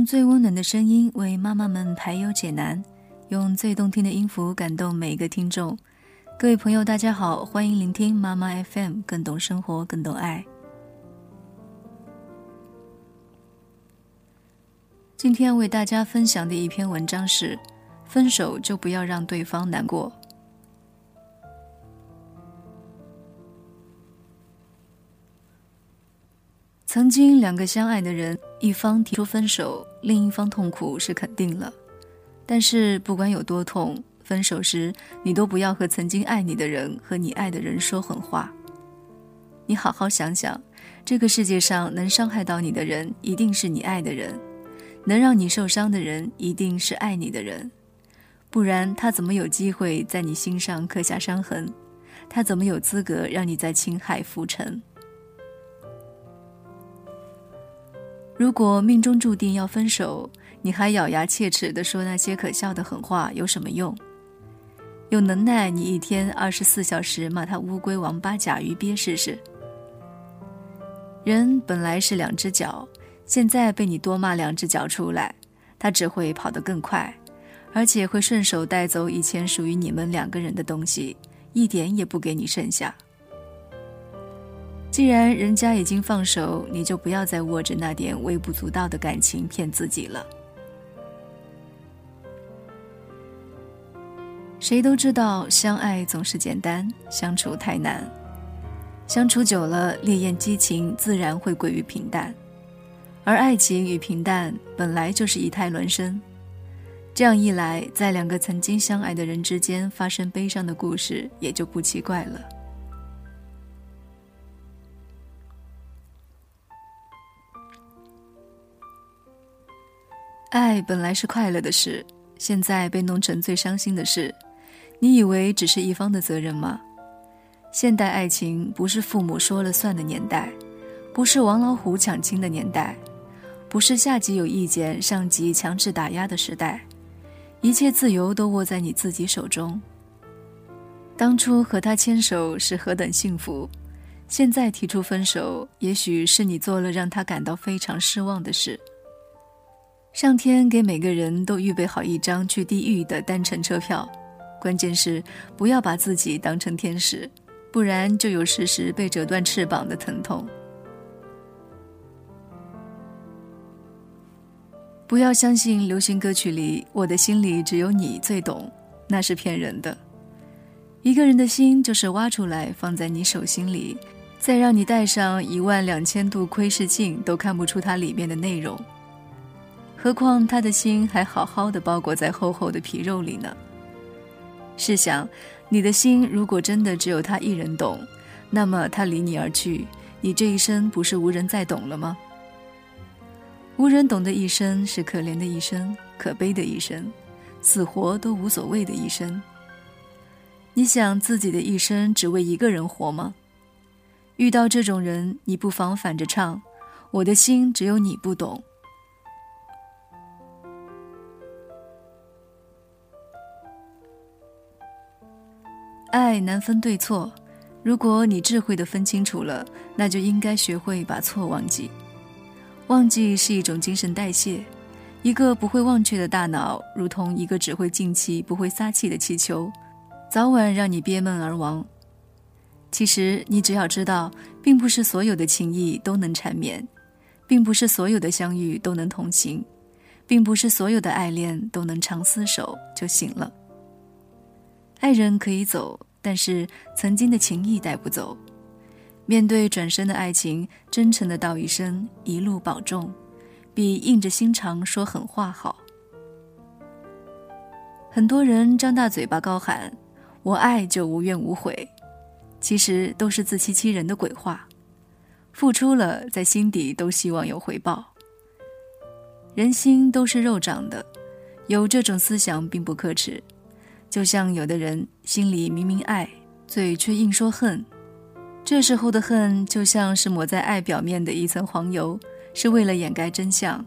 用最温暖的声音为妈妈们排忧解难，用最动听的音符感动每一个听众。各位朋友，大家好，欢迎聆听妈妈 FM，更懂生活，更懂爱。今天为大家分享的一篇文章是：分手就不要让对方难过。曾经两个相爱的人，一方提出分手，另一方痛苦是肯定了。但是不管有多痛，分手时你都不要和曾经爱你的人和你爱的人说狠话。你好好想想，这个世界上能伤害到你的人，一定是你爱的人。能让你受伤的人，一定是爱你的人，不然他怎么有机会在你心上刻下伤痕？他怎么有资格让你在青海浮沉？如果命中注定要分手，你还咬牙切齿地说那些可笑的狠话，有什么用？有能耐，你一天二十四小时骂他乌龟、王八、甲鱼、鳖试试。人本来是两只脚。现在被你多骂两只脚出来，他只会跑得更快，而且会顺手带走以前属于你们两个人的东西，一点也不给你剩下。既然人家已经放手，你就不要再握着那点微不足道的感情骗自己了。谁都知道，相爱总是简单，相处太难。相处久了，烈焰激情自然会归于平淡。而爱情与平淡本来就是一态孪生，这样一来，在两个曾经相爱的人之间发生悲伤的故事，也就不奇怪了。爱本来是快乐的事，现在被弄成最伤心的事，你以为只是一方的责任吗？现代爱情不是父母说了算的年代，不是王老虎抢亲的年代。不是下级有意见，上级强制打压的时代，一切自由都握在你自己手中。当初和他牵手是何等幸福，现在提出分手，也许是你做了让他感到非常失望的事。上天给每个人都预备好一张去地狱的单程车票，关键是不要把自己当成天使，不然就有时时被折断翅膀的疼痛。不要相信流行歌曲里“我的心里只有你最懂”，那是骗人的。一个人的心就是挖出来放在你手心里，再让你戴上一万两千度窥视镜都看不出它里面的内容。何况他的心还好好的包裹在厚厚的皮肉里呢。试想，你的心如果真的只有他一人懂，那么他离你而去，你这一生不是无人再懂了吗？无人懂的一生是可怜的一生，可悲的一生，死活都无所谓的一生。你想自己的一生只为一个人活吗？遇到这种人，你不妨反着唱：“我的心只有你不懂。”爱难分对错，如果你智慧的分清楚了，那就应该学会把错忘记。忘记是一种精神代谢，一个不会忘却的大脑，如同一个只会进气不会撒气的气球，早晚让你憋闷而亡。其实你只要知道，并不是所有的情谊都能缠绵，并不是所有的相遇都能同行，并不是所有的爱恋都能长厮守就行了。爱人可以走，但是曾经的情谊带不走。面对转身的爱情，真诚的道一声“一路保重”，比硬着心肠说狠话好。很多人张大嘴巴高喊“我爱就无怨无悔”，其实都是自欺欺人的鬼话。付出了，在心底都希望有回报。人心都是肉长的，有这种思想并不可耻。就像有的人心里明明爱，嘴却硬说恨。这时候的恨就像是抹在爱表面的一层黄油，是为了掩盖真相，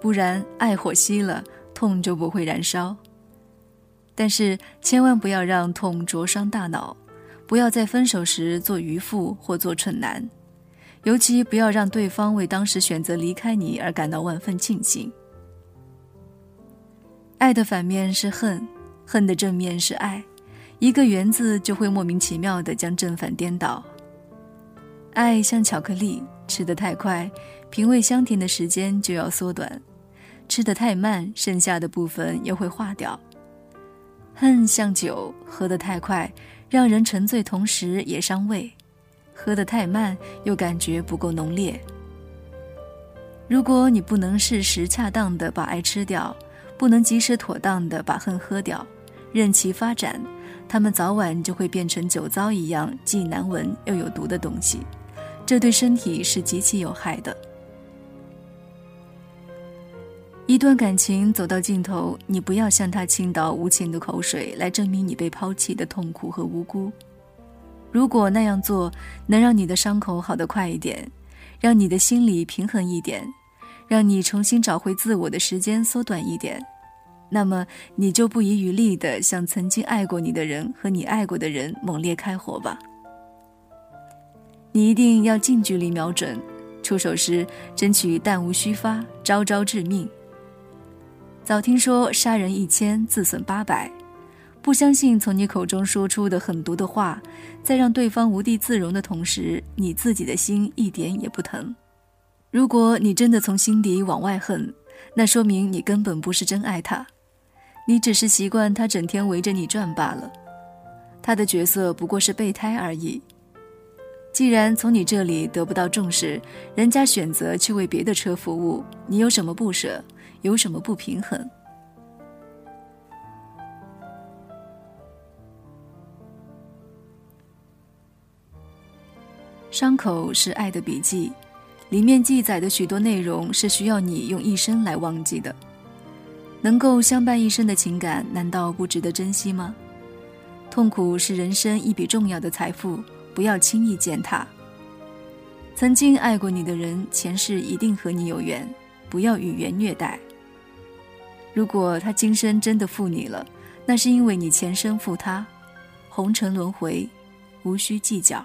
不然爱火熄了，痛就不会燃烧。但是千万不要让痛灼伤大脑，不要在分手时做渔夫或做蠢男，尤其不要让对方为当时选择离开你而感到万分庆幸。爱的反面是恨，恨的正面是爱，一个缘字就会莫名其妙地将正反颠倒。爱像巧克力，吃得太快，品味香甜的时间就要缩短；吃得太慢，剩下的部分又会化掉。恨像酒，喝得太快，让人沉醉，同时也伤胃；喝得太慢，又感觉不够浓烈。如果你不能适时恰当的把爱吃掉，不能及时妥当的把恨喝掉，任其发展，它们早晚就会变成酒糟一样既难闻又有毒的东西。这对身体是极其有害的。一段感情走到尽头，你不要向他倾倒无情的口水来证明你被抛弃的痛苦和无辜。如果那样做能让你的伤口好得快一点，让你的心理平衡一点，让你重新找回自我的时间缩短一点，那么你就不遗余力地向曾经爱过你的人和你爱过的人猛烈开火吧。你一定要近距离瞄准，出手时争取弹无虚发，招招致命。早听说杀人一千，自损八百，不相信从你口中说出的狠毒的话，在让对方无地自容的同时，你自己的心一点也不疼。如果你真的从心底往外恨，那说明你根本不是真爱他，你只是习惯他整天围着你转罢了。他的角色不过是备胎而已。既然从你这里得不到重视，人家选择去为别的车服务，你有什么不舍？有什么不平衡？伤口是爱的笔记，里面记载的许多内容是需要你用一生来忘记的。能够相伴一生的情感，难道不值得珍惜吗？痛苦是人生一笔重要的财富。不要轻易践踏。曾经爱过你的人，前世一定和你有缘，不要语言虐待。如果他今生真的负你了，那是因为你前生负他，红尘轮回，无需计较。